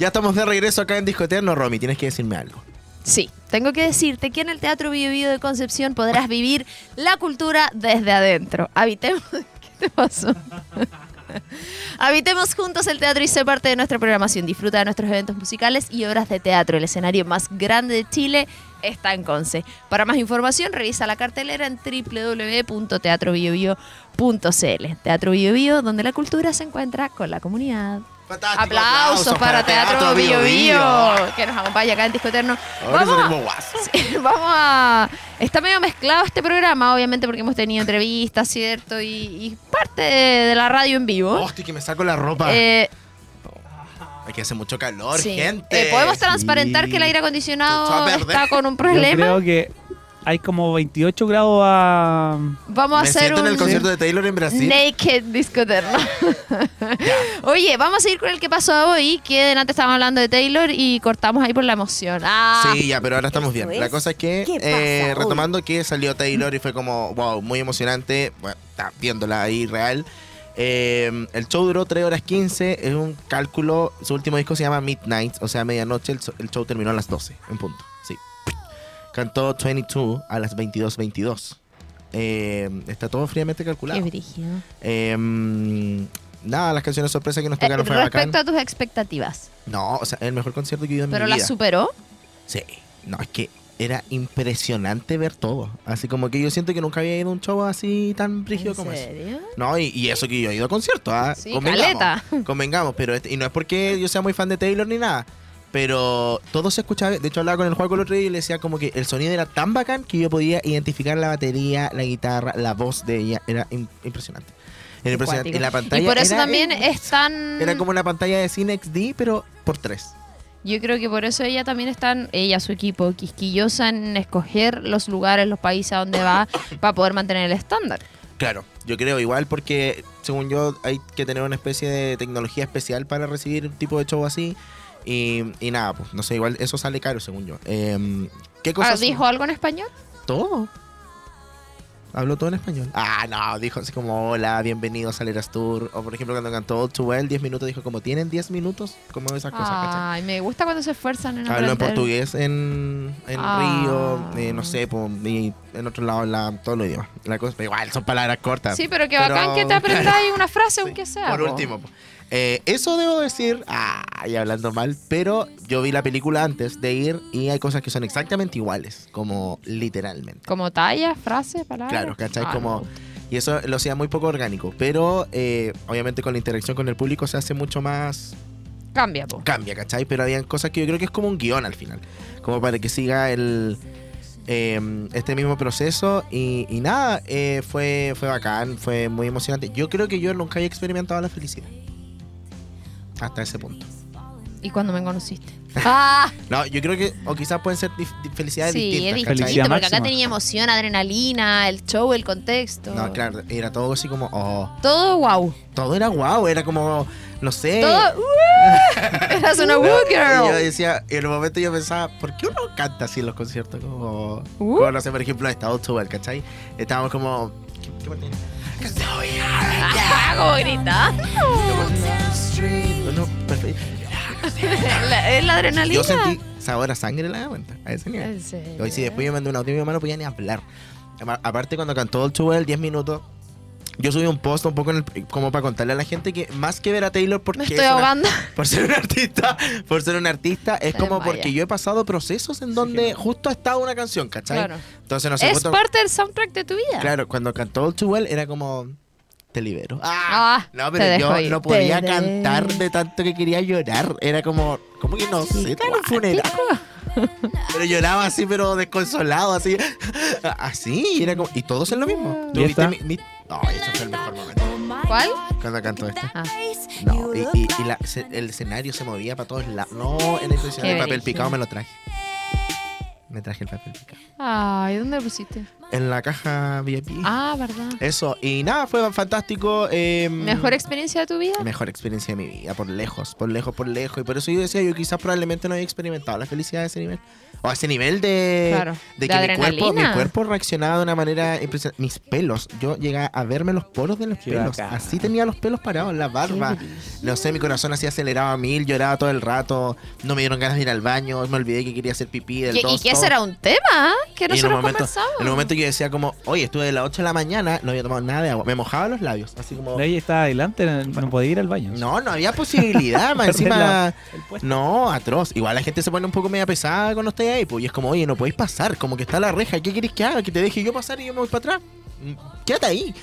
Ya estamos de regreso acá en Disco. Romy, tienes que decirme algo. Sí, tengo que decirte que en el Teatro Bio de Concepción podrás vivir la cultura desde adentro. Habitemos... ¿Qué te pasó? Habitemos juntos el teatro y sé parte de nuestra programación. Disfruta de nuestros eventos musicales y obras de teatro. El escenario más grande de Chile está en Conce. Para más información, revisa la cartelera en www.teatrobiobio.cl. Teatro Bio, donde la cultura se encuentra con la comunidad. Fantástico. Aplausos para, Teatro Bio Bio, que nos acompaña acá en Disco Eterno. Ahora Vamos a- tenemos guaso. Sí, vamos a. Está medio mezclado este programa, obviamente, porque hemos tenido entrevistas, ¿cierto? Y, y parte de, de la radio en vivo. Hostia, que me saco la ropa. Eh, Aquí hace mucho calor, sí. gente. Eh, Podemos transparentar Sí. que el aire acondicionado está con un Yo problema. creo que hay como 28 grados a... Vamos a Me hacer un en el concierto de Taylor en Brasil. naked disco eterno. Oye, vamos a seguir con el que pasó hoy, que delante estábamos hablando de Taylor y cortamos ahí por la emoción. Ah, Sí, ya, pero ahora estamos bien. La cosa es que, ¿Qué eh, hoy? retomando que salió Taylor y fue como, wow, muy emocionante. Bueno, está viéndola ahí real. Eh, el show duró 3 horas 15. Es un cálculo. Su último disco se llama Midnight, o sea, medianoche. El, so- el show terminó a las 12, en punto. Cantó 22 a las 22.22. Eh, está todo fríamente qué calculado. brígido. Eh, nada, las canciones sorpresa que nos Eh, tocaron fue bacán. respecto a tus expectativas, No, o sea, el mejor concierto que he ido en ¿pero mi la vida. superó? Sí, no, es que era impresionante ver todo. Así como que yo siento que nunca había ido a un show así tan rígido ¿En como serio? No, y, y eso que yo he ido a conciertos, ¿ah? Sí, convengamos, caleta. convengamos, pero este- y no es porque yo sea muy fan de Taylor ni nada, pero todo se escuchaba, de hecho hablaba con el juego el otro día y le decía como que el sonido era tan bacán que yo podía identificar la batería, la guitarra, la voz de ella, era im- impresionante. Era impresionante. Y la pantalla Y por eso era también es tan... Era como una pantalla de cine XD, pero por tres. Yo creo que por eso ella también está, ella, su equipo, quisquillosa en escoger los lugares, los países a donde va para poder mantener el estándar. Claro, yo creo igual porque según yo hay que tener una especie de tecnología especial para recibir un tipo de show así. Y, y nada, pues no sé, igual eso sale caro según yo. Em, ¿Qué Ah, cosas? ¿Dijo algo en español? Todo. Habló todo en español. Ah, no, dijo así como hola, bienvenidos al Eras Tour. O por ejemplo cuando cantó Too Well, 10 minutos, dijo como tienen 10 minutos, como esas cosas, ¿cachai? Ay, me gusta cuando se esfuerzan en Habló en portugués en, en Ah. Río, eh, no sé, y en otro lado, la, todos los idiomas. La cosa, igual son palabras cortas. Sí, pero que Pero- bacán que te aprendáis una frase, aunque sea. Por po. último. po. Eh, eso debo decir, ay, hablando mal, pero yo vi la película antes de ir y hay cosas que son exactamente iguales, como literalmente. Como talla, frase, palabra. Claro, ¿cachai? Ah, como, y eso lo hacía muy poco orgánico, pero eh, obviamente con la interacción con el público se hace mucho más, Cambia, po. cambia, ¿cachai? Pero habían cosas que yo creo que es como un guion al final, como para que siga el, eh, este mismo proceso y, y nada, eh, fue, fue bacán, fue muy emocionante. Yo creo que yo nunca había experimentado la felicidad. Hasta ese punto. ¿Y cuando me conociste? Ah, No, yo creo que, o quizás pueden ser dif- felicidades sí, es distintas. Felicidad porque acá máxima. tenía emoción, adrenalina, el show, el contexto. No, claro, era todo así como, oh, Todo wow. todo era guau, era como, no sé. Todo. ¡Uh! Eras una woo Y yo girl. decía, en un momento yo pensaba, ¿por qué uno canta así en los conciertos? Como, Uh. como, no sé, por ejemplo, esta Outdoor, ¿cachai? Estábamos como, ¿qué, qué parte? Ah, como grita. No, perfecto. La- Es la adrenalina. Yo sentí sabor a sangre en la cuenta, a ese nivel. Hoy sí, después yo mandé un audio y mi mamá no podía ni hablar. Aparte, cuando cantó el show el 10 minutos, yo subí un post un poco en el- como para contarle a la gente que más que ver a Taylor porque Me es estoy una- por ser un artista, por ser un artista, es Se como desmaya. porque yo he pasado procesos en donde justo ha estado una canción, ¿cachai? Claro. Entonces no sé, Es justo- parte del soundtrack de tu vida. claro, cuando cantó All Too Well era como te libero. Ah, no, te pero yo ir. no podía Te cantar de tanto que quería llorar. Era como, como que no sé, tan un funeral. Pero lloraba así, pero desconsolado, así. Así, y era como, y todos en lo mismo. ¿Tú ¿Y viste esta? mi, mi- No, ese fue el mejor momento. ¿Cuál? Cuando cantó este. Ah. No, y, y- y la- se- el escenario se movía para todos lados. No. Qué El papel picado me lo traje. Me traje el papel picado. Ay, ¿dónde lo pusiste? En la caja VIP. Ah, verdad. Eso, y nada, fue fantástico. eh, ¿Mejor experiencia de tu vida? mejor experiencia de mi vida, por lejos, por lejos, por lejos. Y por eso yo decía, yo quizás probablemente no había experimentado la felicidad a ese nivel. O a ese nivel de, Claro, de de que mi cuerpo, mi cuerpo reaccionaba de una manera impresionante. Mis pelos, yo llegué a verme los poros de los Qué pelos. Así tenía los pelos parados, la barba. No sé, mi corazón así aceleraba a mil, lloraba todo el rato. No me dieron ganas de ir al baño, me olvidé que quería hacer pipí del ¿Qué- ¿Y dos, qué todo. será un tema? Que Y en un, nosotros momento, en un momento yo decía como, oye, estuve de las 8 de la mañana, no había tomado nada de agua. Me mojaba los labios, así como... Ella estaba adelante, no, no podía ir al baño. No, no había posibilidad, más encima... la-. No, atroz. Igual la gente se pone un poco media pesada cuando ahí, pues. Y es como, oye, no podéis pasar, como que está la reja. ¿Qué queréis que haga? ¿Que te deje yo pasar y yo me voy para atrás? Mm, Quédate ahí.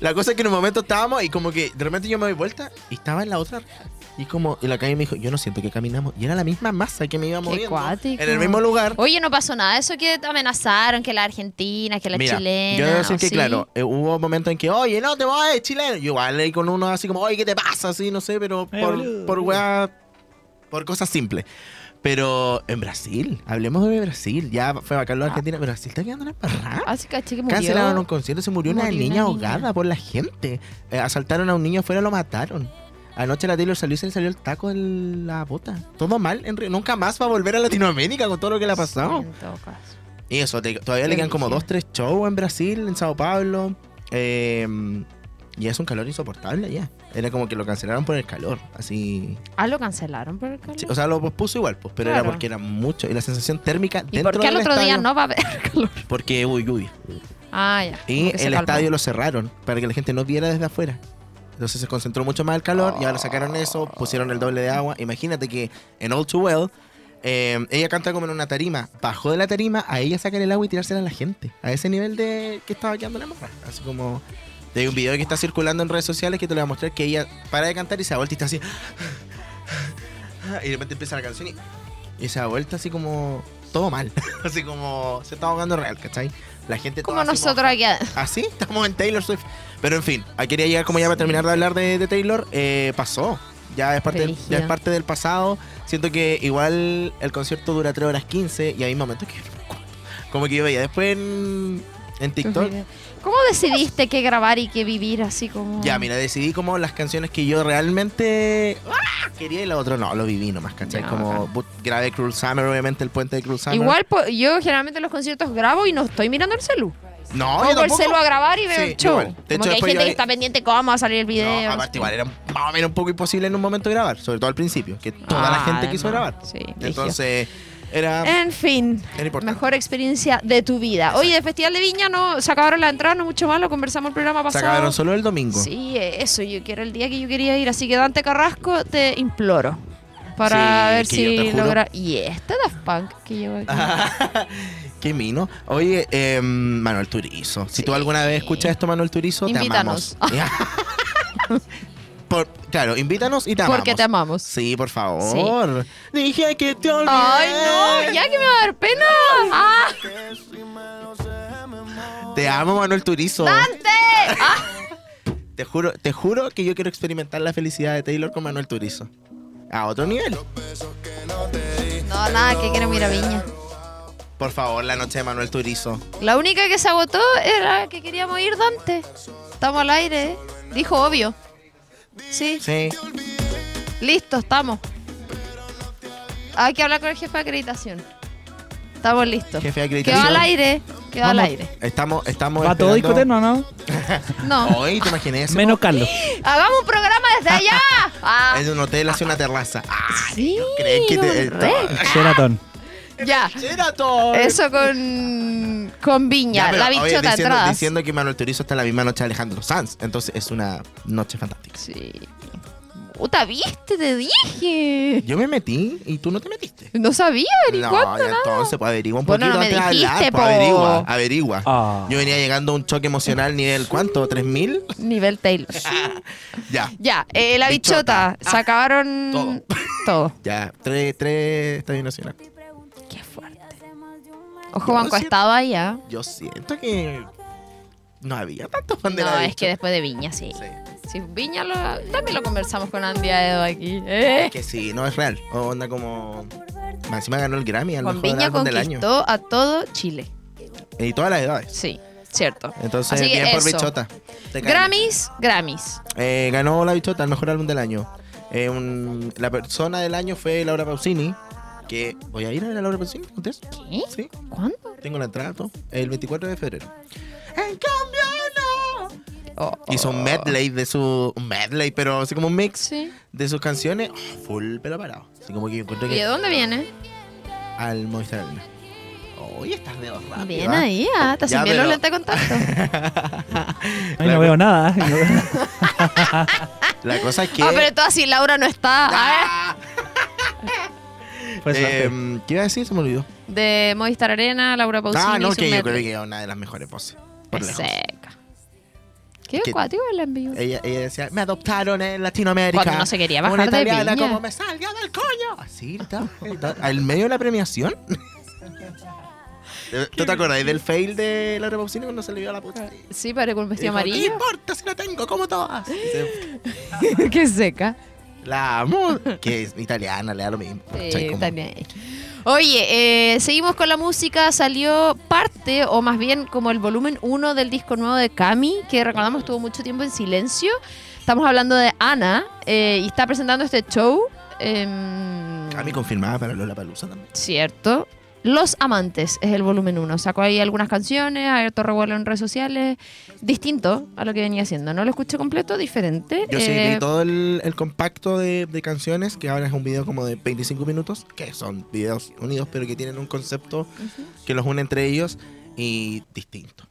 La cosa es que en un momento estábamos y como que de repente yo me doy vuelta y estaba en la otra reja. Y como, y la calle me dijo, yo no siento que caminamos. Y era la misma masa que me iba moviendo. cuático. En el mismo lugar. Oye, no pasó nada. Eso que amenazaron, que la Argentina, que la Mira, chilena. yo debo decir ¿o que, sí? claro, eh, hubo momentos en que, oye, no te voy, chileno. Yo igual leí con uno así como, oye, ¿qué te pasa? Así, no sé, pero Eh, por, boludo. por weá, por cosas simples. Pero en Brasil, hablemos de Brasil. Ya fue bacán lo de Ah. Argentina, pero Brasil está quedando en la embarrada. Ah, caché que murió. Cancelaron un concierto, se murió, una Murió una niña ahogada por la gente. Eh, asaltaron a un niño afuera, lo mataron. Anoche la Taylor salió y se le salió el taco de la bota. Todo mal, en nunca más va a volver a Latinoamérica con todo lo que le ha pasado. En todo caso. Y eso, te- todavía le quedan como dos, tres shows en Brasil, en Sao Paulo. eh, y es un calor insoportable ya. Era como que lo cancelaron por el calor. Así. Ah, lo cancelaron por el calor. Sí, o sea, lo pospuso igual, pues, pero Claro. era porque era mucho. Y la sensación térmica ¿Y dentro por qué al otro día no va a haber calor? Porque hubo lluvia. Ah, ya. Y el estadio lo cerraron para que la gente no viera desde afuera. Entonces se concentró mucho más el calor y ahora sacaron eso, pusieron el doble de agua. Imagínate que en All Too Well, eh, ella canta como en una tarima. Bajó de la tarima a ella sacar el agua y tirársela a la gente. A ese nivel de que estaba quedando la morra. Así como. Hay un video que está circulando en redes sociales que te lo voy a mostrar que ella para de cantar y se da vuelta y está así. Y de repente empieza la canción y, y se da vuelta así como. Todo mal. así como. Se está ahogando real, ¿cachai? La gente Como nosotros aquí. Así, estamos en Taylor Swift. Pero en fin, ahí quería llegar como ya para terminar de hablar de, de Taylor. eh, pasó. Ya es, parte, Brígido. ya es parte del pasado. Siento que igual el concierto dura 3 horas 15 y hay momentos que como que yo veía después en, en TikTok. ¿Cómo decidiste qué grabar y qué vivir así como...? Ya, mira, decidí como las canciones que yo realmente ¡ah! quería y la otra no, lo viví nomás, ¿cachai? Ya, como bacán. grabé Cruel Summer, obviamente el puente de Cruel Summer. Igual yo generalmente en los conciertos grabo y no estoy mirando el celu. no, Pongo yo el celu a grabar y veo Sí, el show. igual. De hecho, Como que hay gente yo- que está pendiente cómo va a salir el video. No, aparte igual era más o menos un poco imposible en un momento grabar, sobre todo al principio, que toda la Ah, gente quiso grabar. Sí. Entonces, era, En fin, era mejor experiencia de tu vida. Oye, de Festival de Viña no se acabaron las entradas, no mucho más, lo conversamos el programa Se pasado. acabaron solo el domingo. Sí, eh, eso, yo quiero el día que yo quería ir, así que Dante Carrasco te imploro para Sí, ver si logra. Y este Daft Punk que llevo aquí. Qué mino. Oye, eh, Manuel Turizo. Si Sí. tú alguna vez escuchas esto, Manuel Turizo, Invítanos. te amamos. Por- claro, invítanos y te amamos. Porque te amamos. Sí, por favor. Dije que te olvidé. Ay, no, ya que me va a dar pena. Ah, Te amo, Manuel Turizo. ¡Dante! Ah, Te juro, te juro que yo quiero experimentar la felicidad de Taylor con Manuel Turizo. A otro nivel. no, nada, que quiero ir a Viña. Por favor, la noche de Manuel Turizo. La única que se agotó era que queríamos ir Dante. Estamos al aire, ¿eh? Dijo obvio. Sí, Sí. listo, estamos. Hay que hablar con el jefe de acreditación. Estamos listos. Jefe de Quedó acreditación. al aire. Quedó al Vamos. aire. Estamos, estamos. ¿Va todo esperando- eterno, no? No. Hoy te imaginé eso. Menos Carlos. Hagamos un programa desde allá. Ah, Es un hotel hacia una terraza. Ah, sí. ¿crees que te-. Sheraton. Ya. Eso con, con Viña, Ya, pero, la oye, bichota diciendo, atrás. diciendo que Manuel Turizo está en la misma noche de Alejandro Sanz. Entonces es una noche fantástica. Sí. Puta, viste, te dije. Yo me metí y tú no te metiste. No sabía, ni No, cuánto, ya nada. entonces, pues averigua un Bueno, poquito no me antes de dijiste, hablar. pues, po. averigua, averigua. Ah. Yo venía llegando a un choque emocional nivel, ¿cuánto? ¿3000? Nivel Taylor. Ya, ya, eh, la bichota. Bichota. Se acabaron Todo. todo. ya. Tres, tres estadio nacional. Ojo, Banco siento- estaba ¿ah? Yo siento que no había tantos fan de No, la es que después de Viña, sí. Sí. Sí, Viña lo, también lo conversamos con Andy Aedo aquí. Eh. Que sí, no es real. O onda como. Más Encima ganó el Grammy al mejor Viña álbum del año. a todo Chile. Y todas las edades. Sí, cierto. Entonces, Así bien por. Bichota. Grammys, Grammys. Eh, ganó la Bichota, el mejor álbum del año. Eh, un- la persona del año fue Laura Pausini. Que voy a ir a ver a Laura Pausini. ¿Ustedes? ¿Qué? Sí, ¿Cuándo? tengo la entrada. todo. El 24 de febrero. En cambio, no. Oh, Hizo un medley de su. Un medley, pero así como un mix Sí. de sus canciones. Oh, full pelo parado. Así como que yo encuentro ¿Y de que. dónde viene? Al Movistar Arena. Oye, estás de rápido. Bien ¿ah? ahí, ah, te bien los pero- lentes de contacto. Ahí no veo nada. La cosa es que. Ah, pero todo así, Laura no está. Ah, Ah. Pues, Eh, ¿Qué iba a decir? Se me olvidó. De Movistar Arena, Laura Pausini. Ah, no, que yo creo que es una de las mejores voces. Por lejos. seca. Qué Que- acuático el envío. Ella, ella decía, me adoptaron en Latinoamérica. Cuando no se quería Una bajar de italiana como me salga del coño. Así, está. está- Al medio de la premiación. ¿Tú te acordás del fail de Laura Pausini cuando se le vio a la puta? Sí, parece con un vestido Dijo, ¿Qué amarillo. importa si la tengo como todas? Se- Qué seca. La amo. Que es italiana, le da lo mismo. Sí, ¿cachai? Como- también. Oye, eh, seguimos con la música. Salió parte, o más bien como el volumen 1 del disco nuevo de Cami, que recordamos estuvo mucho tiempo en silencio. Estamos hablando de Ana eh, y está presentando este show. em, A mí confirmada para Lola Palusa también. Cierto. Los Amantes es el volumen 1. Sacó ahí algunas canciones, hay harto revuelo en redes sociales. Distinto a lo que venía haciendo. No lo escuché completo, diferente. Yo sí Eh, vi todo el, el compacto de, de canciones, que ahora es un video como de 25 minutos, que son videos unidos, pero que tienen un concepto que los une entre ellos y distinto.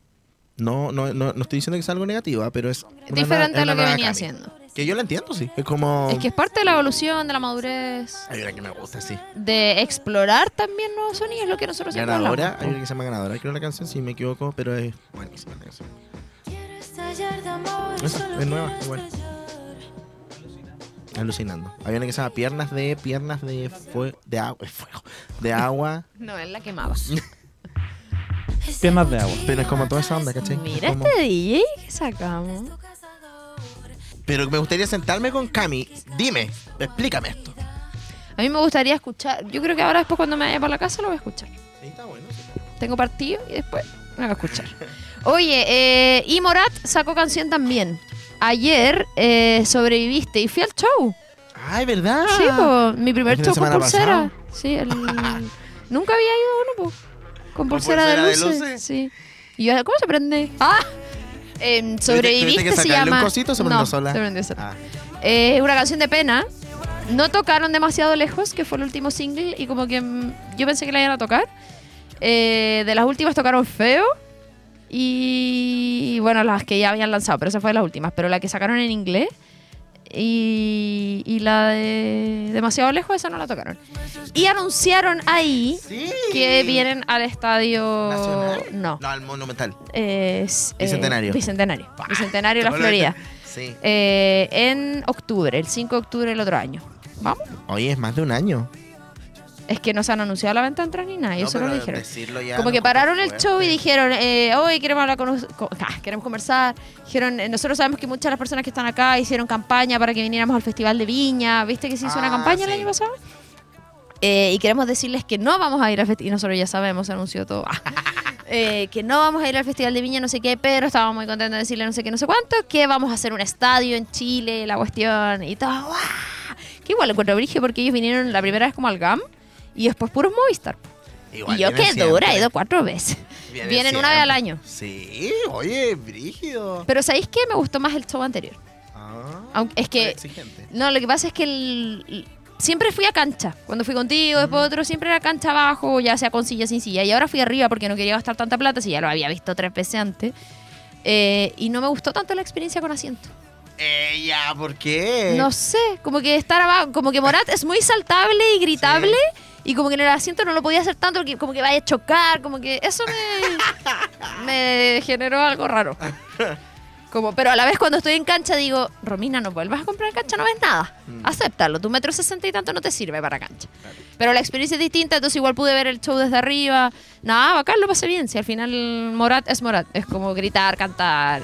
No, no, no, no estoy diciendo que sea algo negativo, ah, pero es diferente a lo una que venía haciendo. Que yo lo entiendo, sí. Es como... Es que es parte de la evolución, de la madurez. Hay una que me gusta, sí. de explorar también nuevos sonidos, lo que nosotros siempre Ganadora, hablamos. hay una que se llama Ganadora, creo la canción, si me equivoco, pero es buenísima la canción. Esa, es nueva, igual. Alucinando. Hay una que se llama Piernas de, Piernas de, fue, de agua, fuego, de agua. No, él la quemaba. Piernas de agua. Pero es como toda esa onda, ¿cachai? Mira Como- este DJ que sacamos. Pero me gustaría sentarme con Cami. Dime, explícame esto. A mí me gustaría escuchar. Yo creo que ahora después cuando me vaya para la casa lo voy a escuchar. Sí, está bueno. Tengo partido y después me voy a escuchar. Oye, eh, y Morat sacó canción también. Ayer eh, sobreviviste y fui al show. Ay, ¿verdad? Sí, po, mi primer ¿El fin de show con pulsera. pasado? Sí, el... nunca había ido a uno, po. Con pulsera, pulsera de, luces? Sí. Y yo, ¿cómo se prende? ¡Ah! Em, sobreviviste que se un llama. cosito o se prendió no, sola? Se prendió sola. Ah, Eh, una canción de pena. No tocaron demasiado lejos, que fue el último single, y como que mm, yo pensé que la iban a tocar. Eh, de las últimas tocaron feo. Y bueno, las que ya habían lanzado, pero esa fue de las últimas. Pero la que sacaron en inglés y, y la de demasiado lejos, esa no la tocaron. Y anunciaron ahí sí. que vienen al estadio. ¿Nacional? No. No, al Monumental. es, eh, Bicentenario. Bicentenario. Bicentenario de la Florida. Sí. Eh, en octubre, el 5 de octubre del otro año. ¿Vamos? Oye, es más de un año. Es que no se han anunciado la venta de entradas ni nada, ellos No, solo lo dijeron. Como no que pararon el fuerte. show y dijeron, eh, hoy queremos hablar con, ah, queremos conversar. Dijeron, eh, nosotros sabemos que muchas de las personas que están acá hicieron campaña para que viniéramos al Festival de Viña. ¿Viste que se hizo una Ah, campaña el año pasado? Eh, y queremos decirles que no vamos a ir al festival, y nosotros ya sabemos, se anunció todo. Eh, que no vamos a ir al Festival de Viña, no sé qué, pero estábamos muy contentos de decirle no sé qué, no sé cuánto, que vamos a hacer un estadio en Chile, la cuestión y todo. ¡guau! Que igual lo encuentro brigio porque ellos vinieron la primera vez como al GAM y después puros Movistar. Igual y yo que dura, he ido cuatro veces. Vienen Vienen una vez al año. Sí, oye, brígido. Pero ¿sabéis qué? Me gustó más el show anterior. Ah, Aunque es que... No, lo que pasa es que el- siempre fui a cancha. Cuando fui contigo, después otro, siempre era cancha abajo, ya sea con silla, sin silla. Y ahora fui arriba porque no quería gastar tanta plata, si ya lo había visto tres veces antes. Eh, y no me gustó tanto la experiencia con asiento. Eh, ya, ¿por qué? No sé, como que estar abajo, como que Morat es muy saltable y gritable. Y como que en el asiento no lo podía hacer tanto, porque como que vaya a chocar, como que eso me, me generó algo raro. Como, pero a la vez cuando estoy en cancha digo, Romina, no vuelvas a comprar cancha, no ves nada. Mm. Acéptalo, tu metro sesenta y tanto no te sirve para cancha. Pero la experiencia es distinta, entonces igual pude ver el show desde arriba. Nada, bacán, lo pasé bien. Si al final Morat es Morat, es como gritar, cantar.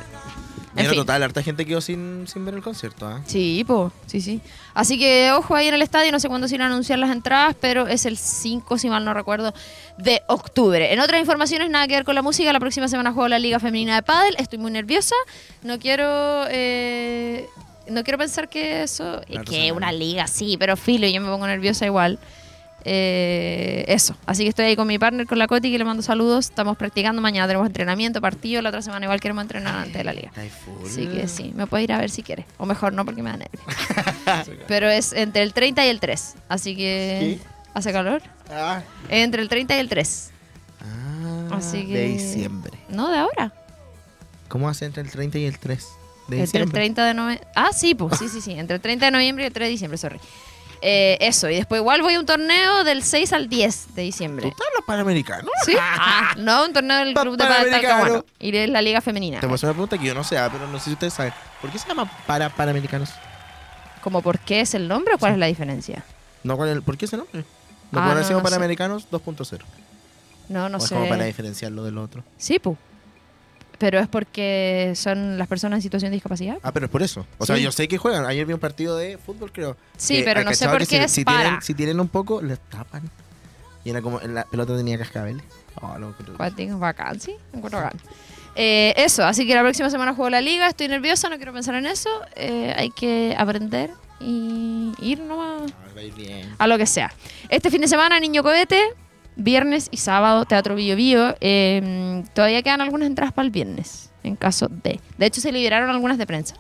En Mira, fin. total, harta gente quedó sin, sin ver el concierto, ¿ah? Sí, po, sí, sí. Así que ojo ahí en el estadio, no sé cuándo se irán a anunciar las entradas, pero es el 5, si mal no recuerdo, de octubre. En otras informaciones, nada que ver con la música, la próxima semana juego la Liga Femenina de Pádel, estoy muy nerviosa, no quiero... eh, no quiero pensar que eso... La que una liga, sí, pero filo, yo me pongo nerviosa igual. Eh, eso, así que estoy ahí con mi partner, con la Coti, que le mando saludos. Estamos practicando, mañana tenemos entrenamiento, partido, la otra semana igual queremos entrenar antes de la liga. Así que sí, me puede ir a ver si quiere. O mejor no, porque me da nervios. Pero es entre el 30 y el 3. Así que. ¿Hace calor? Ah. Entre el 30 y el 3. Ah, Así que. De diciembre. No, de ahora. ¿Cómo hace entre el 30 y el 3? De Entre el diciembre. 30 de noviembre. Ah, sí, pues sí, sí, sí. Entre el 30 de noviembre y el 3 de diciembre, sorry. Eh, eso, y después igual voy a un torneo del 6 al 10 de ¿Tú diciembre. en los panamericanos? ¿Sí? Ah, no, un torneo del club de. Talcahuano. Y es la liga femenina. Te voy a hacer una pregunta que yo no sé, ah, pero no sé si ustedes saben. ¿Por qué se llama para panamericanos? ¿Como por qué es el nombre o cuál es la diferencia? No, ¿cuál es el- ¿Por qué ese nombre? No Ah, no, no panamericanos 2.0. No, no o es sé. como para diferenciarlo del otro. Sí, pu. Pero es porque son las personas en situación de discapacidad. Ah, pero es por eso. O sea, yo sé que juegan. Ayer vi un partido de fútbol, creo. Sí, pero no sé por qué si, es si para. Tienen, si tienen un poco, les tapan. Y era como, la pelota tenía cascabeles. Oh, no, bacán, sí, encuentro bacán. Eh, eso, así que la próxima semana juego la liga, estoy nerviosa, no quiero pensar en eso. Eh, hay que aprender y ir nomás Ah, a lo que sea. Este fin de semana, Niño Cohete, viernes y sábado, Teatro Bio Bio. Eh, todavía quedan algunas entradas para el viernes, en caso de. De hecho, se liberaron algunas de prensa.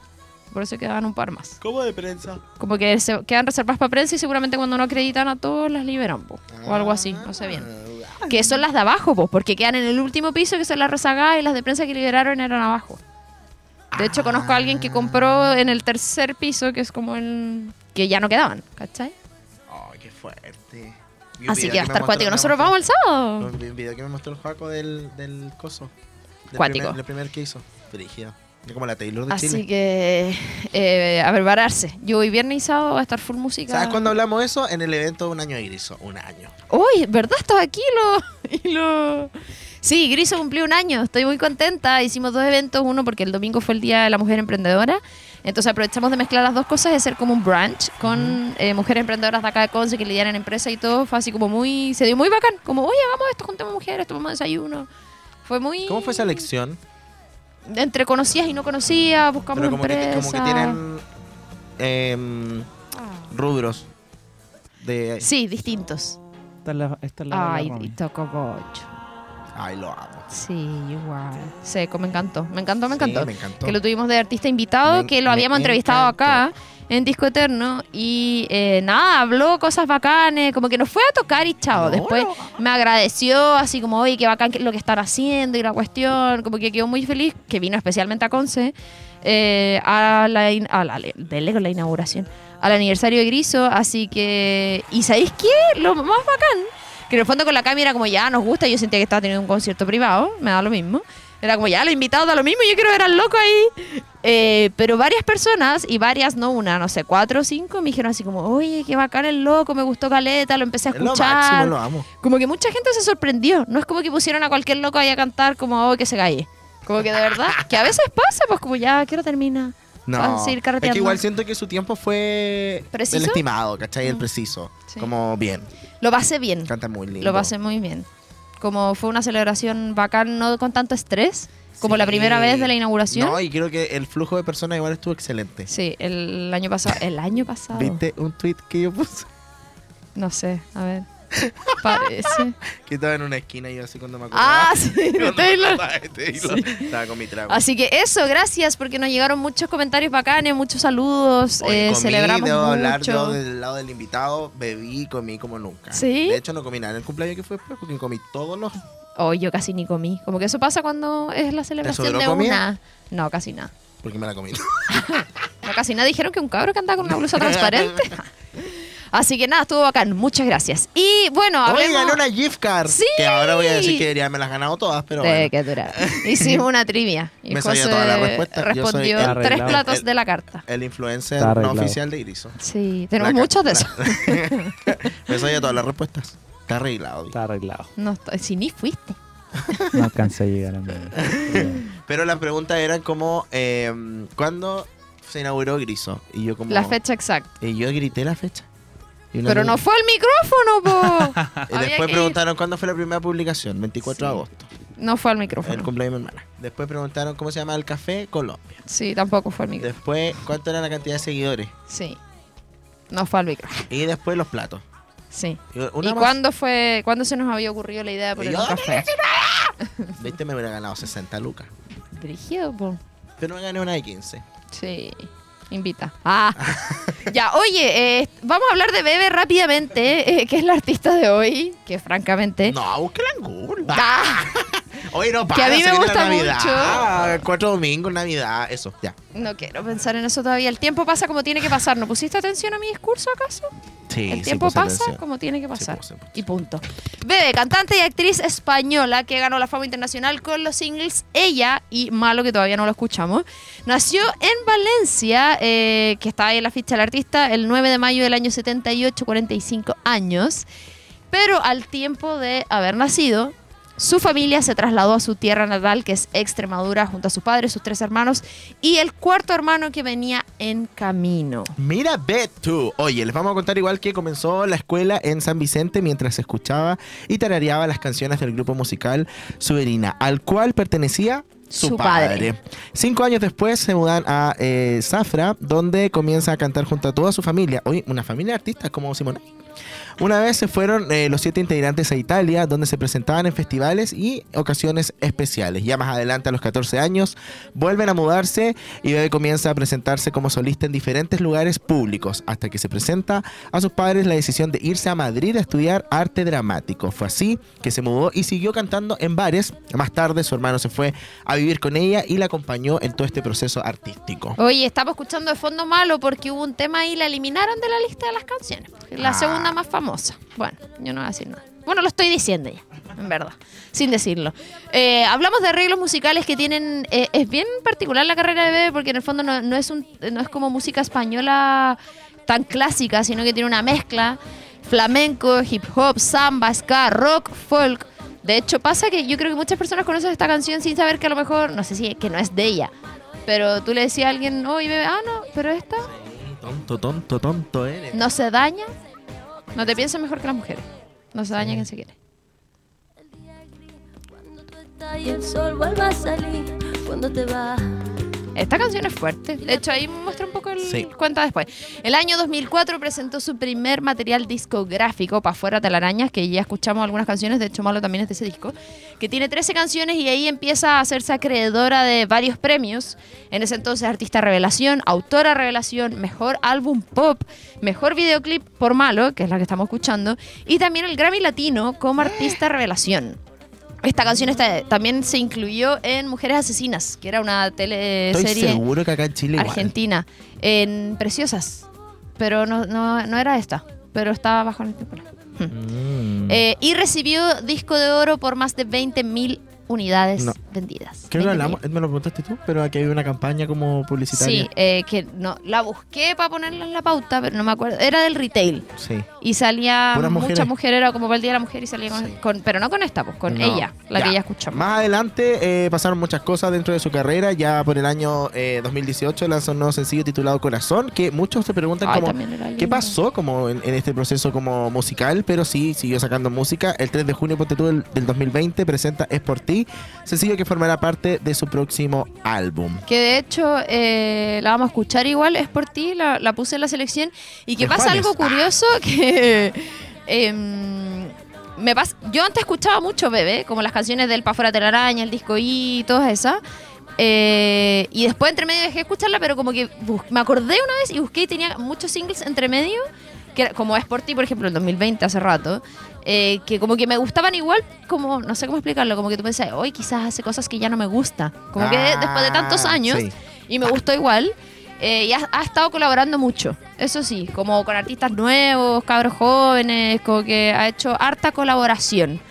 Por eso quedan un par más. ¿Cómo de prensa? Como que se quedan reservadas para prensa y seguramente cuando no acreditan a todos las liberan, po, o algo así, no sé bien. Que son las de abajo, pues, porque quedan en el último piso, que son las rezagadas, y las de prensa que liberaron eran abajo. De hecho, conozco a alguien que compró en el tercer piso, que es como el... que ya no quedaban, ¿cachai? Oh, qué fuerte. Así video que va a estar cuático. Nosotros vamos el sábado. Un video que me mostró el Joaco del, del coso. Del Cuático. Primer, el primer que hizo. Brígido. Como la Taylor de Así Chile. que, eh, a prepararse. Yo voy viernes y sábado va a estar full música. ¿Sabes cuándo hablamos eso? En el evento de un año de Griso. Un año. Uy, ¿verdad? Estaba aquí lo, y lo... Sí, Griso cumplió un año. Estoy muy contenta. Hicimos dos eventos. Uno porque el domingo fue el Día de la Mujer Emprendedora. Entonces aprovechamos de mezclar las dos cosas y hacer como un brunch con eh, mujeres emprendedoras de acá de Conce que lidian en empresa y todo. Fue así como muy... Se dio muy bacán. Como, oye, hagamos esto, juntemos mujeres, tomamos desayuno. Fue muy... ¿Cómo fue esa elección? Entre conocidas y no conocidas, buscamos Pero como que, empresas. como que tienen em, rubros. De, Sí, distintos. Esta es la, esta es la, Ay, y tocó bocho. Ay, lo amo. Sí, igual. Seco, me encantó. Me encantó, me Sí, encantó. me encantó. Que lo tuvimos de artista invitado, Me- que lo habíamos entrevistado encantó. acá en Disco Eterno. Y eh, nada, habló cosas bacanes, como que nos fue a tocar y chao. No, Después no. me agradeció, así como, oye, qué bacán lo que están haciendo y la cuestión. Como que quedó muy feliz, que vino especialmente a Conce eh, a la, a la, con la inauguración, al aniversario de Griso. Así que, ¿y sabéis qué? Lo más bacán, que en el fondo con la cámara como ya nos gusta, yo sentía que estaba teniendo un concierto privado, me da lo mismo. Era como, ya, los invitados da lo mismo, yo quiero ver al loco ahí. Eh, pero varias personas, y varias, no una, no sé, cuatro o cinco, me dijeron así como, oye, qué bacán el loco, me gustó Caleta, lo empecé a Es lo escuchar. máximo, lo amo. Como que mucha gente se sorprendió. No es como que pusieron a cualquier loco ahí a cantar como, oh, que se calle. Como que de verdad, que a veces pasa, pues como ya, ¿qué hora termina? No, Vamos a seguir es que igual siento que su tiempo fue ¿Preciso? el estimado, ¿cachai? El Mm. preciso. Sí. Como bien. Lo pasé bien. Canta muy lindo. Lo pasé muy bien. Como fue una celebración bacán, no con tanto estrés, como la primera vez de la inauguración. No, y creo que el flujo de personas igual estuvo excelente. Sí, el año pasado. El año pasado. ¿Viste un tweet que yo puse? No sé, a ver. Parece. Que estaba en una esquina y yo así cuando me acuerdo. Ah, sí, de Taylor. Estaba con mi trago. Así que eso, gracias, porque nos llegaron muchos comentarios bacanes, muchos saludos. Oye, eh, comí, celebramos debo hablar yo del lado del invitado, bebí y comí como nunca. ¿Sí? De hecho, no comí nada en el cumpleaños que fue después porque comí todos los... Oh, yo casi ni comí. Como que eso pasa cuando es la celebración de comida? una. No, casi nada. Porque me la comí. No, casi nada. Dijeron que un cabro que andaba con una blusa transparente. Así que nada, estuvo bacán. Muchas gracias. Y bueno, hablemos... gané una gift card. ¡Sí! Que ahora voy a decir que debería me las ganado todas, pero bueno. que dura. Hicimos una trivia. Y Me sabía José todas las respuestas. Yo soy respondió el- tres platos el- de la carta. El influencer Está no arreglado. oficial de Iriso. Sí, tenemos La muchos de esos. Me sabía todas las respuestas. Está arreglado. Está arreglado. No, estoy- si ni fuiste. No alcancé a llegar a mí. Pero las preguntas eran como, eh, ¿cuándo se inauguró Griso? Y yo como... La fecha exacta. Y yo grité la fecha. Pero me- no fue el micrófono, po. Y después preguntaron cuándo fue la primera publicación, 24 de agosto, No fue el el micrófono. cumpleaños de mi hermana. Después preguntaron cómo se llama el café Colombia. Sí, tampoco fue el micrófono. Después cuánto era la cantidad de seguidores. Sí. No fue el micrófono. Y después los platos. Sí. Y, una ¿Y más- cuándo fue, cuándo se nos había ocurrido la idea de Y poner un café? Viste, me hubiera ganado 60 lucas. Dirigido, po. Pero me gané una de 15. Sí. Invita. Ah. ya, oye, eh, vamos a hablar de Bebe rápidamente, eh, que es la artista de hoy, que francamente... No, Google. Ah, Oye, no, Que para, a mí me gusta Navidad. mucho. Ah, Cuatro domingos, Navidad, eso, ya. no quiero pensar en eso todavía. El tiempo pasa como tiene que pasar. ¿No pusiste atención a mi discurso acaso? Sí, El sí tiempo puse pasa atención. como tiene que Sí, pasar. puse. y punto. Bebe, cantante y actriz española que ganó la fama internacional con los singles Ella y Malo, que todavía no lo escuchamos. Nació en Valencia, eh, que está ahí en la ficha del artista, el 9 de mayo del año 78, 45 años. Pero al tiempo de haber nacido, su familia se trasladó a su tierra natal, que es Extremadura, junto a sus padres, sus tres hermanos y el cuarto hermano que venía en camino. Mira, Bet tú. Oye, les vamos a contar igual que comenzó la escuela en San Vicente mientras escuchaba y tarareaba las canciones del grupo musical Suberina, al cual pertenecía su, Su padre. padre. Cinco años después se mudan a eh, Zafra, donde comienza a cantar junto a toda su familia. Hoy, una familia de artistas como Simone. Una vez se fueron eh, los siete integrantes a Italia, donde se presentaban en festivales y ocasiones especiales. Ya más adelante, a los 14 años, vuelven a mudarse y Bebe comienza a presentarse como solista en diferentes lugares públicos, hasta que se presenta a sus padres la decisión de irse a Madrid a estudiar arte dramático. Fue así que se mudó y siguió cantando en bares. Más tarde, su hermano se fue a vivir con ella y la acompañó en todo este proceso artístico. Oye, estamos escuchando de fondo malo porque hubo un tema ahí y la eliminaron de la lista de las canciones. La Ah. segunda más famosa. Bueno, yo no voy a decir nada. Bueno, lo estoy diciendo ya, en verdad, sin decirlo. Eh, hablamos de arreglos musicales que tienen... eh, es bien particular la carrera de Bebe porque en el fondo no, no es, un, no es como música española tan clásica, sino que tiene una mezcla flamenco, hip hop, samba, ska, rock, folk. De hecho, pasa que yo creo que muchas personas conocen esta canción sin saber que a lo mejor, no sé si que no es de ella. Pero tú le decías a alguien, oye, bebé, ah, no, pero esta Tonto, tonto, tonto eres. no se daña. No te pienses mejor que las mujeres. No se daña quien se quiere. Cuando tú estás y el sol vuelve a salir, cuando te vas. Esta canción es fuerte. De hecho, ahí muestra un poco el Sí. cuenta después. El año 2004 presentó su primer material discográfico, Pa' Fuera Telarañas, que ya escuchamos algunas canciones, de hecho Malo también es de ese disco, que tiene 13 canciones y ahí empieza a hacerse acreedora de varios premios. En ese entonces, Artista Revelación, Autora Revelación, Mejor Álbum Pop, Mejor Videoclip por Malo, que es la que estamos escuchando, y también el Grammy Latino como Artista Revelación. Esta canción está- también se incluyó en Mujeres Asesinas, que era una Estoy teleserie seguro que acá en Chile igual. argentina, en Preciosas. Pero no, no, no era esta, pero estaba bajo el título. Mm. Eh, y recibió disco de oro por más de 20.000 unidades No, vendidas. 20 hablamos, me lo preguntaste tú, pero aquí había una campaña como publicitaria. Sí, eh, que no, la busqué para ponerla en la pauta, pero no me acuerdo. Era del retail. Sí. Y salía muchas mujeres. mujeres, era como para el Día de la Mujer y salía con, Sí. con- pero no con esta, pues con No, ella, la ya. que ya escuchamos. Más adelante eh, pasaron muchas cosas dentro de su carrera. Ya por el año eh, 2018 lanzó un nuevo sencillo titulado Corazón, que muchos se preguntan Ay, como, ¿qué pasó como en, en este proceso como musical? Pero sí, siguió sacando música. El 3 de junio, ponte tú, del, del 2020, presenta Es por ti, sencillo que formará parte de su próximo álbum. Que de hecho eh, la vamos a escuchar igual, es por ti, la, la puse en la selección. Y que ¿De pasa algo curioso que em, me pasa. Yo antes escuchaba mucho Bebé, como las canciones del Pa' fuera de la araña, el disco I, todas esas. Eh, y después entre medio dejé de escucharla, pero como que me acordé una vez y busqué y tenía muchos singles entre medio, que era- como es por ti, por ejemplo, en 2020, hace rato, eh, que como que me gustaban igual, como, no sé cómo explicarlo, como que tú pensás, hoy quizás hace cosas que ya no me gusta. Como que Ah, después de tantos años, sí. y me gustó igual. eh, y ha, ha estado colaborando mucho, eso sí, como con artistas nuevos, cabros jóvenes, como que ha hecho harta colaboración.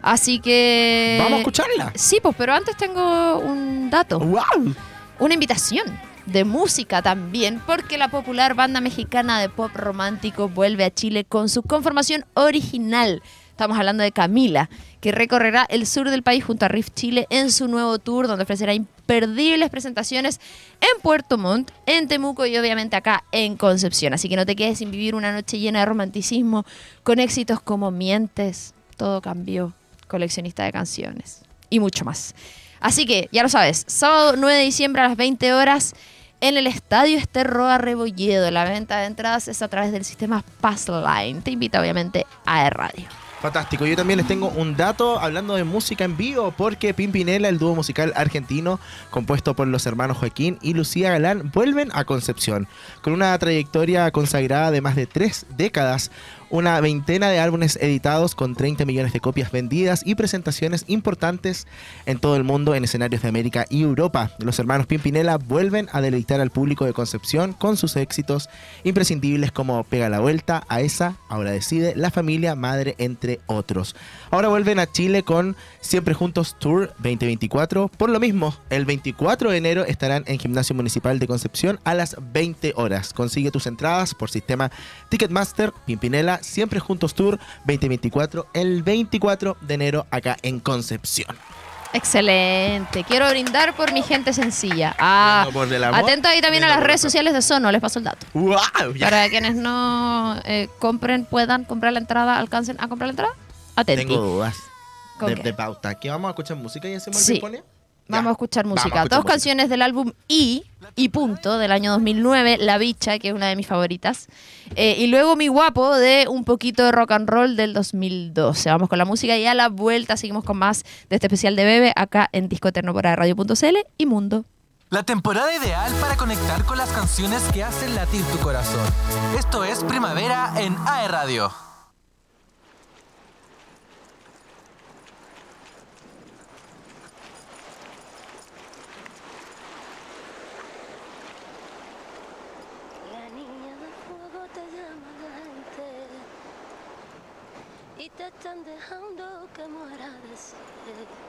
Así que... Vamos a escucharla. Sí, pues, pero antes tengo un dato, ¡Wow! una invitación de música también, porque la popular banda mexicana de pop romántico vuelve a Chile con su conformación original. Estamos hablando de Camila, que recorrerá el sur del país junto a Riff Chile en su nuevo tour, donde ofrecerá imperdibles presentaciones en Puerto Montt, en Temuco y obviamente acá en Concepción. Así que no te quedes sin vivir una noche llena de romanticismo con éxitos como Mientes, Todo cambió, Coleccionista de canciones y mucho más. Así que, ya lo sabes, sábado 9 de diciembre a las 20 horas en el Estadio Esterroa Rebolledo. La venta de entradas es a través del sistema Passline. Te invita obviamente a E Radio. Fantástico. Yo también les tengo un dato hablando de música en vivo, porque Pimpinela, el dúo musical argentino compuesto por los hermanos Joaquín y Lucía Galán, vuelven a Concepción. Con una trayectoria consagrada de más de tres décadas, una veintena de álbumes editados con 30 millones de copias vendidas y presentaciones importantes en todo el mundo en escenarios de América y Europa. Los hermanos Pimpinela vuelven a deleitar al público de Concepción con sus éxitos imprescindibles como Pega la Vuelta, a esa, ahora decide, La Familia, Madre, entre otros. Ahora vuelven a Chile con Siempre Juntos Tour 2024. Por lo mismo, el 24 de enero estarán en Gimnasio Municipal de Concepción a las 20 horas. Consigue tus entradas por sistema Ticketmaster, Pimpinela, Siempre Juntos Tour 2024, el 24 de enero acá en Concepción. Excelente. Quiero brindar por mi gente sencilla. Ah, por atento ahí también a las redes sociales de Sono, les paso el dato. ¡Wow! Para quienes no eh, compren, puedan comprar la entrada, alcancen a comprar la entrada. Atenti. tengo dudas ¿Con de, pauta. ¿Qué vamos a escuchar música y hacemos Sí. el? Vamos a escuchar a música. escuchar Dos música. canciones del álbum I y Punto del año 2009, La Bicha, que es una de mis favoritas. Eh, y luego Mi Guapo de un poquito de rock and roll del 2012. Vamos con la música y a la vuelta seguimos con más de este especial de Bebe acá en Disco Eterno por Radio.cl y Mundo. La temporada ideal para conectar con las canciones que hacen latir tu corazón. Esto es Primavera en AE Radio. La niña de fuego te llama la gente y te están dejando que muera de sed.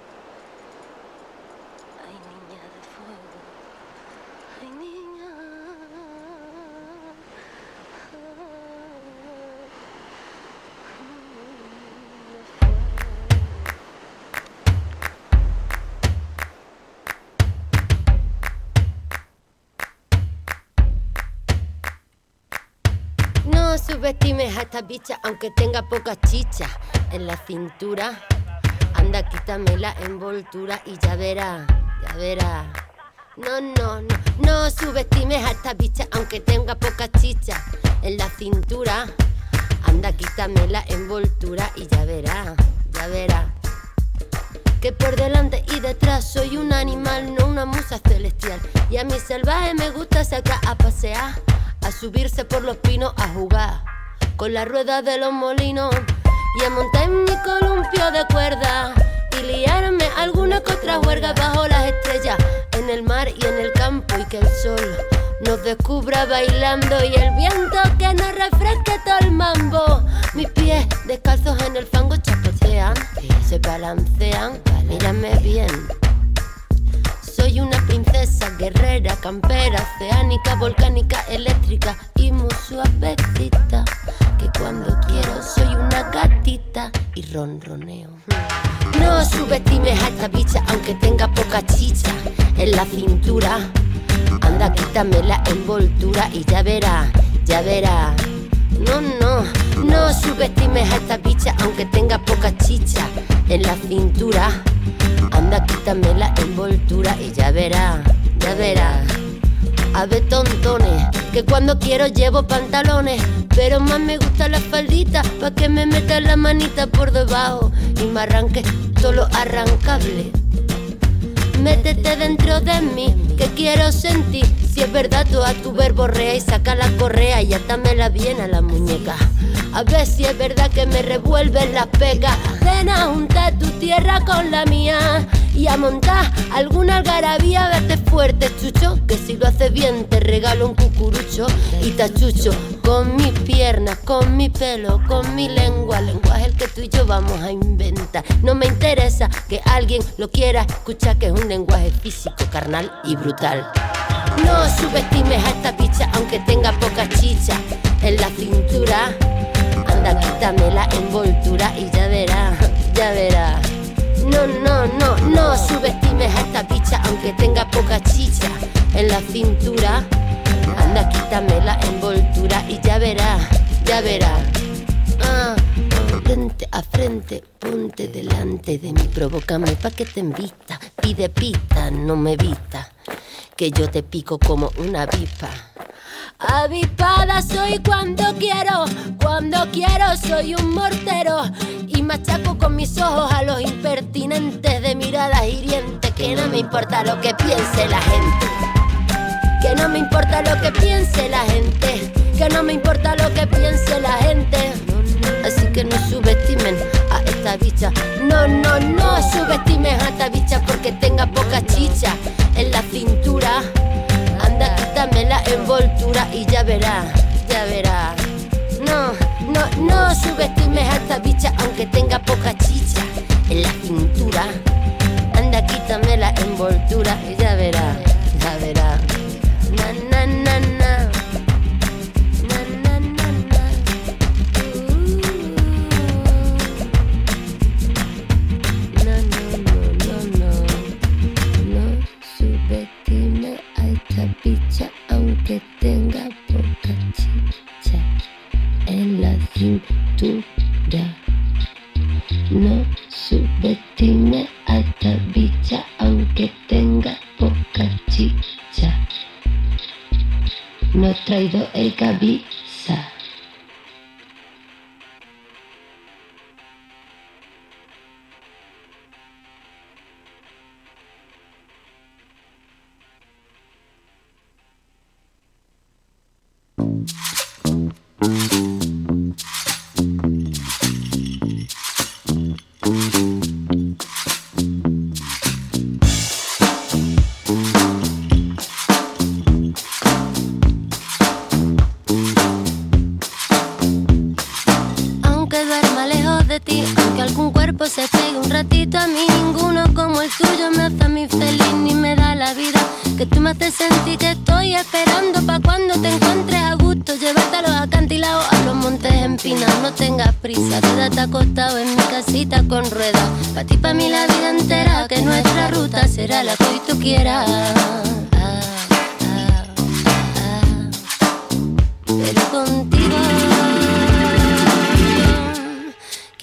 Subestimes a esta bicha aunque tenga poca chicha en la cintura. Anda, quítame la envoltura y ya verá, ya verá. No, no, no, no subestimes a esta bicha aunque tenga poca chicha en la cintura. Anda, quítame la envoltura y ya verá, ya verá. Que por delante y detrás soy un animal, no una musa celestial. Y a mi salvaje me gusta sacar a pasear, a subirse por los pinos, a jugar con la rueda de los molinos y a montar en mi columpio de cuerda y liarme alguna que otra bajo las estrellas, en el mar y en el campo y que el sol nos descubra bailando y el viento que nos refresque todo el mambo. Mis pies descalzos en el fango chapotean, se balancean, mírame bien. Soy una princesa guerrera, campera, oceánica, volcánica, eléctrica y muy suavecita. Que cuando quiero soy una gatita y ronroneo. No subestimes a esta bicha aunque tenga poca chicha en la cintura. Anda, quítame la envoltura y ya verá, ya verá. No, no, no subestimes a esta bicha aunque tenga poca chicha en la cintura. Anda, quítame la envoltura y ya verá, ya verá. A ver, tontones, que cuando quiero llevo pantalones, pero más me gusta la faldita, pa' que me meta la manita por debajo y me arranque todo lo arrancable. Métete dentro de mí, que quiero sentir. Si es verdad, tú a tu verborrea y saca la correa y atámela bien a la muñeca. A ver si es verdad que me revuelven las pegas. Ven a juntar tu tierra con la mía y a montar alguna algarabía. Vete fuerte, chucho, que si lo haces bien te regalo un cucurucho y tachucho. Con mis piernas, con mi pelo, con mi lengua. Lenguaje el que tú y yo vamos a inventar. No me interesa que alguien lo quiera escuchar, que es un lenguaje físico, carnal y brutal. No subestimes a esta bicha aunque tenga poca chicha en la cintura. Anda, quítame la envoltura y ya verá, ya verá. No, no, no, no subestimes a esta bicha aunque tenga poca chicha en la cintura. Anda, quítame la envoltura y ya verá, ya verá. Ah, frente a frente, ponte delante de mí, provócame pa' que te invita. Pide pista, no me vista, que yo te pico como una avispa. Avispada soy cuando quiero, cuando quiero soy un mortero y machaco con mis ojos a los impertinentes de miradas hirientes que no me importa lo que piense la gente. Que no me importa lo que piense la gente. Que no me importa lo que piense la gente. Así que no subestimen a esta bicha. No, no, no subestimen a esta bicha porque tenga poca chicha en la cintura. Quítame la envoltura y ya verá, ya verá. No, no, no subestimes a esta bicha aunque tenga poca chicha en la cintura. Anda, quítame la envoltura y ya verá, ya verá. El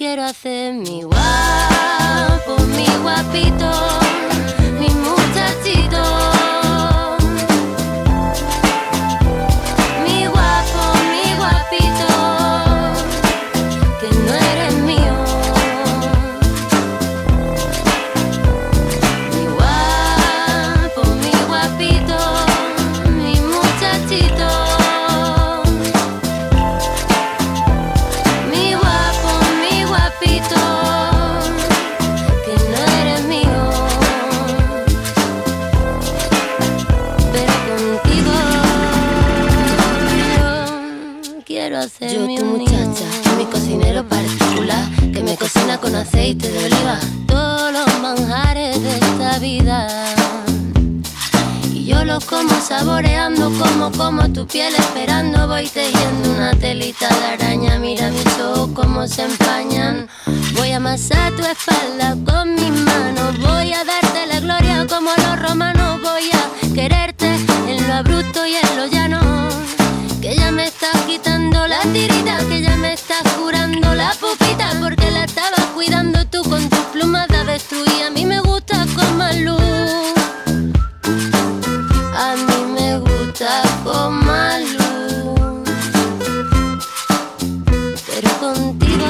quiero hacer mi guapo, mi guapito, como saboreando como como tu piel esperando. Voy tejiendo una telita de araña mira mis ojos como se empañan. Voy a amasar tu espalda con mis manos. Voy a darte la gloria como los romanos. Voy a quererte en lo abrupto y en lo llano. Que ya me estás quitando la tirita que ya me estás curando la pupita pero contigo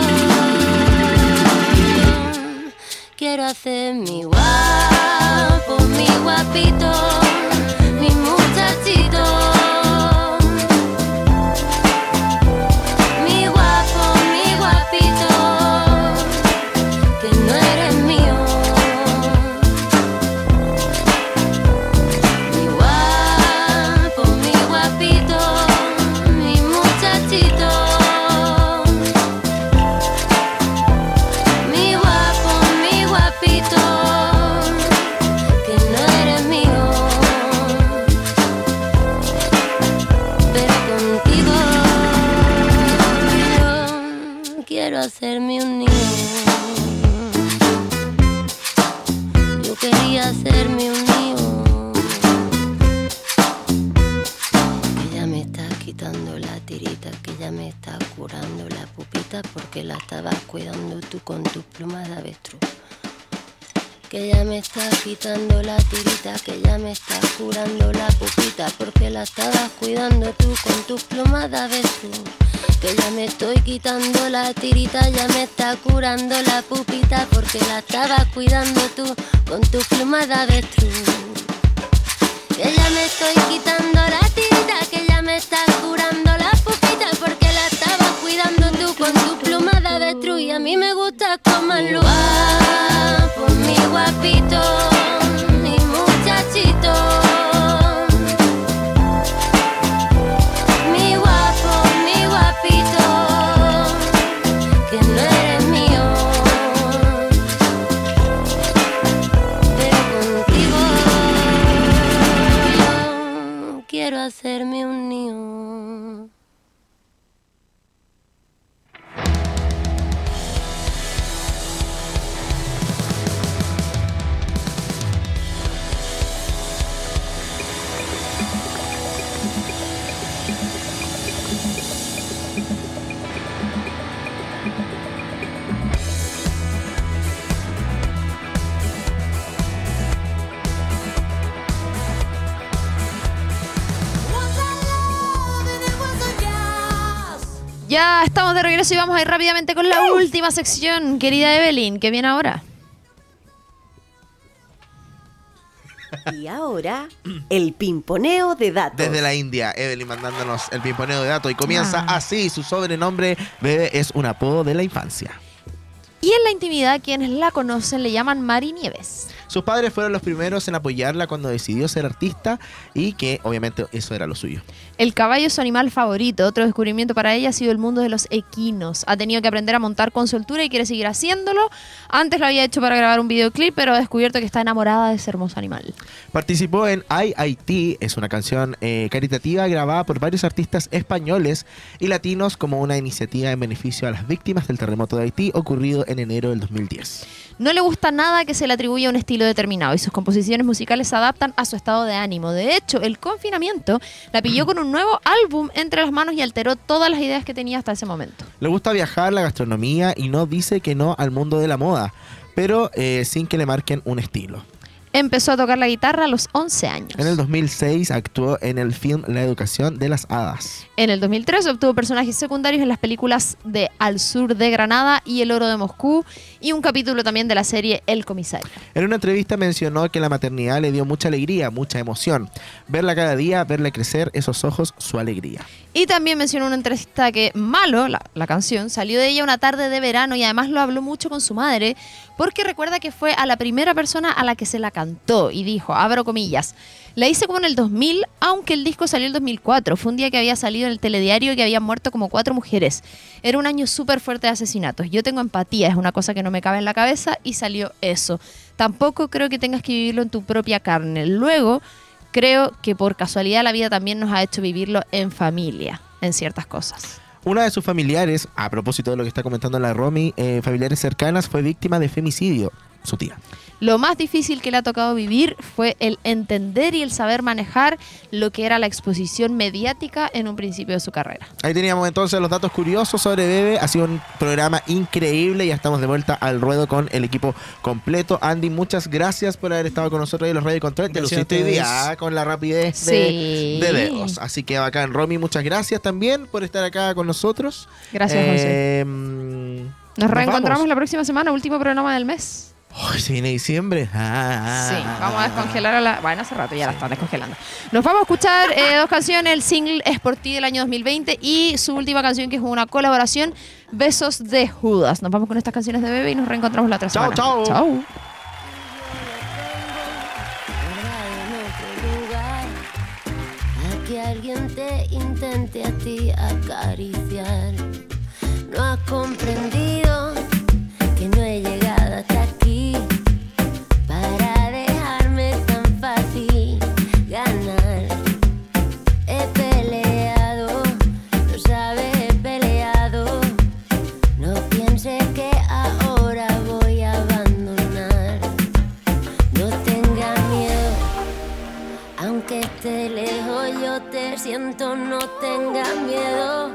quiero hacer mi guapo, mi guapito, mi muchachito. Que ya me estás quitando la tirita, que ya me estás curando la pupita porque la estabas cuidando tú con tus plumas de avestruz. Que ya me estoy quitando la tirita, ya me está curando la pupita porque la estabas cuidando tú con tus plumas de avestruz. Que ya me estoy quitando la tirita, que ya me estás curando a mí me gusta como el guapo, mi guapito, regreso y vamos a ir rápidamente con la última sección, querida Evelyn, que viene ahora. Y ahora, el pimponeo de datos. Desde la India, Evelyn mandándonos el pimponeo de datos y comienza Ah. así. Su sobrenombre, bebé, es un apodo de la infancia. Y en la intimidad, quienes la conocen le llaman Mari Nieves. Sus padres fueron los primeros en apoyarla cuando decidió ser artista y que obviamente eso era lo suyo. El caballo es su animal favorito. Otro descubrimiento para ella ha sido el mundo de los equinos. Ha tenido que aprender a montar con soltura y quiere seguir haciéndolo. Antes lo había hecho para grabar un videoclip, pero ha descubierto que está enamorada de ese hermoso animal. Participó en IIT, es una canción eh, caritativa grabada por varios artistas españoles y latinos como una iniciativa en beneficio a las víctimas del terremoto de Haití ocurrido en enero del 2010. No le gusta nada que se le atribuya un estilo determinado y sus composiciones musicales se adaptan a su estado de ánimo. De hecho, el confinamiento la pilló con un nuevo álbum entre las manos y alteró todas las ideas que tenía hasta ese momento. Le gusta viajar, la gastronomía y no dice que no al mundo de la moda, pero eh, sin que le marquen un estilo. Empezó a tocar la guitarra a los 11 años. En el 2006 actuó en el film La educación de las hadas. En el 2003 obtuvo personajes secundarios en las películas de Al sur de Granada y El oro de Moscú y un capítulo también de la serie El comisario. En una entrevista mencionó que la maternidad le dio mucha alegría, mucha emoción. Verla cada día, verle crecer esos ojos, su alegría. Y también mencionó en una entrevista que Malo, la, la canción, salió de ella una tarde de verano y además lo habló mucho con su madre porque recuerda que fue a la primera persona a la que se la cantó y dijo, abro comillas, la hice como en el 2000, aunque el disco salió en el 2004. Fue un día que había salido en el telediario que habían muerto como cuatro mujeres. Era un año súper fuerte de asesinatos. Yo tengo empatía, es una cosa que no me cabe en la cabeza y salió eso. Tampoco creo que tengas que vivirlo en tu propia carne. Luego creo que por casualidad la vida también nos ha hecho vivirlo en familia, en ciertas cosas. Una de sus familiares, a propósito de lo que está comentando la Romy, eh, familiares cercanas, fue víctima de femicidio, su tía. Lo más difícil que le ha tocado vivir fue el entender y el saber manejar lo que era la exposición mediática en un principio de su carrera. Ahí teníamos entonces los datos curiosos sobre Bebe. Ha sido un programa increíble. Ya estamos de vuelta al ruedo con el equipo completo. Andy, muchas gracias por haber estado con nosotros en los Radio Control. Te luciste hoy día con la rapidez de, Sí. de dedos. Así que bacán. Romy, muchas gracias también por estar acá con nosotros. Gracias, José. Eh, mm, Nos reencontramos vamos. la próxima semana, último programa del mes. Ay, se viene diciembre. Ah, Sí, vamos a descongelar a la... Bueno, hace rato ya la están descongelando. Nos vamos a escuchar eh, dos canciones, el single Es por ti del año 2020 y su última canción que es una colaboración, Besos de Judas. Nos vamos con estas canciones de Bebe y nos reencontramos la otra Chao, semana. chao. Chao. A que alguien te intente a ti acariciar. No has comprendido te siento, no tengas miedo.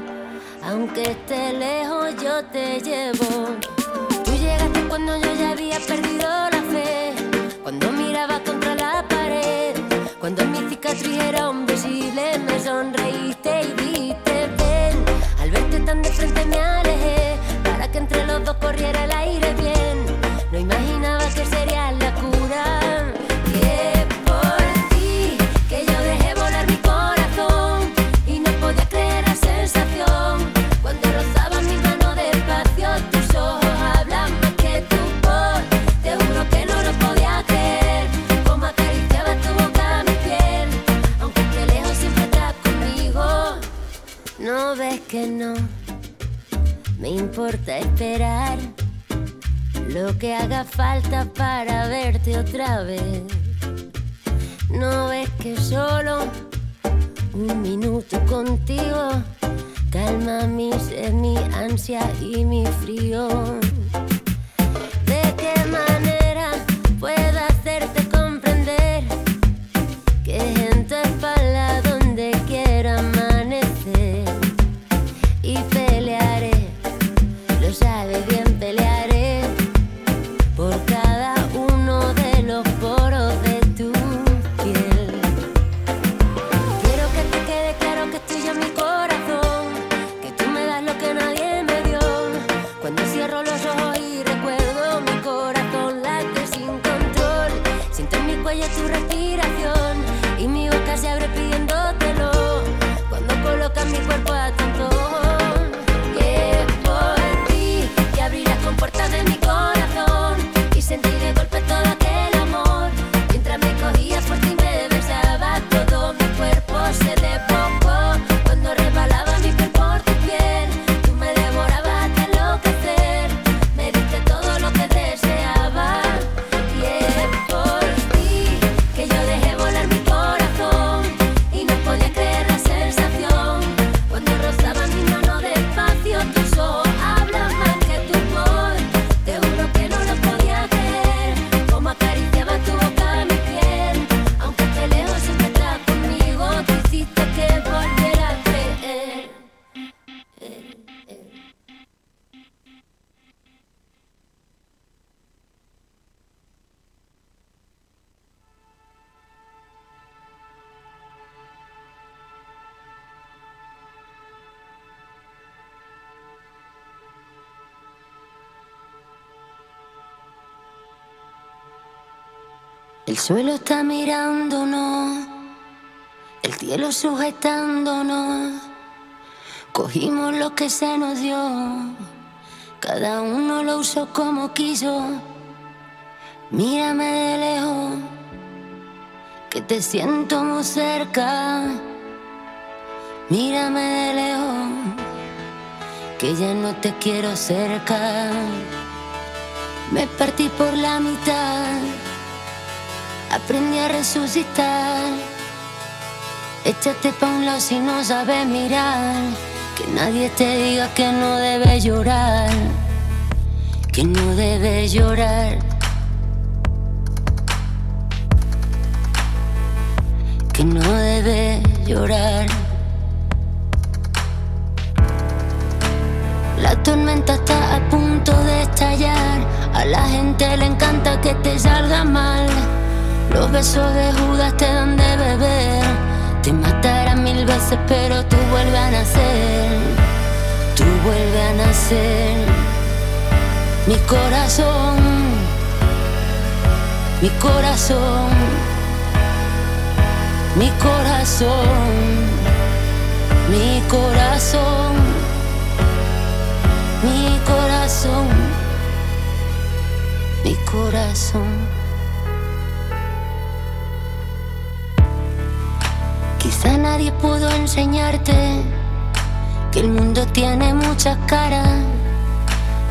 Aunque esté lejos, yo te llevo. Tú llegaste cuando yo ya había perdido la fe. Cuando miraba contra la pared. Cuando mi cicatriz era invisible, me sonreíste y dijiste ven. Al verte tan de frente me alejé. Para que entre los dos corriera el aire bien. Importa esperar lo que haga falta para verte otra vez. No ves que solo un minuto contigo calma mi sed, mi ansia y mi frío. Suelo está mirándonos, el cielo sujetándonos. Cogimos lo que se nos dio, cada uno lo usó como quiso. Mírame de lejos, que te siento muy cerca. Mírame de lejos, que ya no te quiero cerca. Me partí por la mitad, aprendí a resucitar. Échate pa' un lado si no sabes mirar. Que nadie te diga que no debes llorar. Que no debes llorar. Que no debes llorar. La tormenta está a punto de estallar. A la gente le encanta que te salga mal. Los besos de Judas te dan de beber. Te matarán mil veces, pero tú vuelves a nacer. Tú vuelves a nacer. Mi corazón, mi corazón, mi corazón, mi corazón, mi corazón, mi corazón. Quizá nadie pudo enseñarte que el mundo tiene muchas caras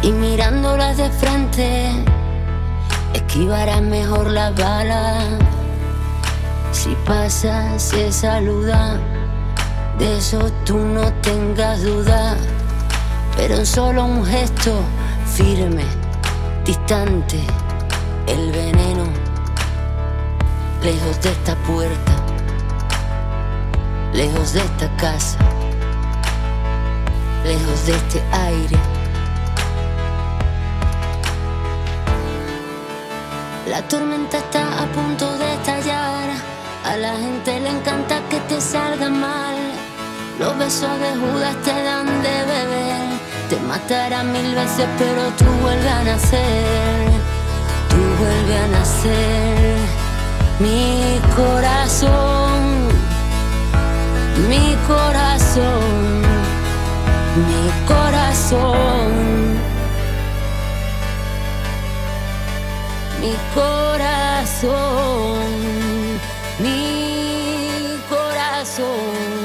y mirándolas de frente esquivarás mejor las balas. Si pasa, se saluda, de eso tú no tengas duda, pero en solo un gesto firme, distante, el veneno, lejos de esta puerta lejos de esta casa, lejos de este aire. La tormenta está a punto de estallar, a la gente le encanta que te salga mal. Los besos de Judas te dan de beber, te matarán mil veces, pero tú vuelves a nacer, tú vuelves a nacer. Mi corazón mi corazón, mi corazón, mi corazón, mi corazón.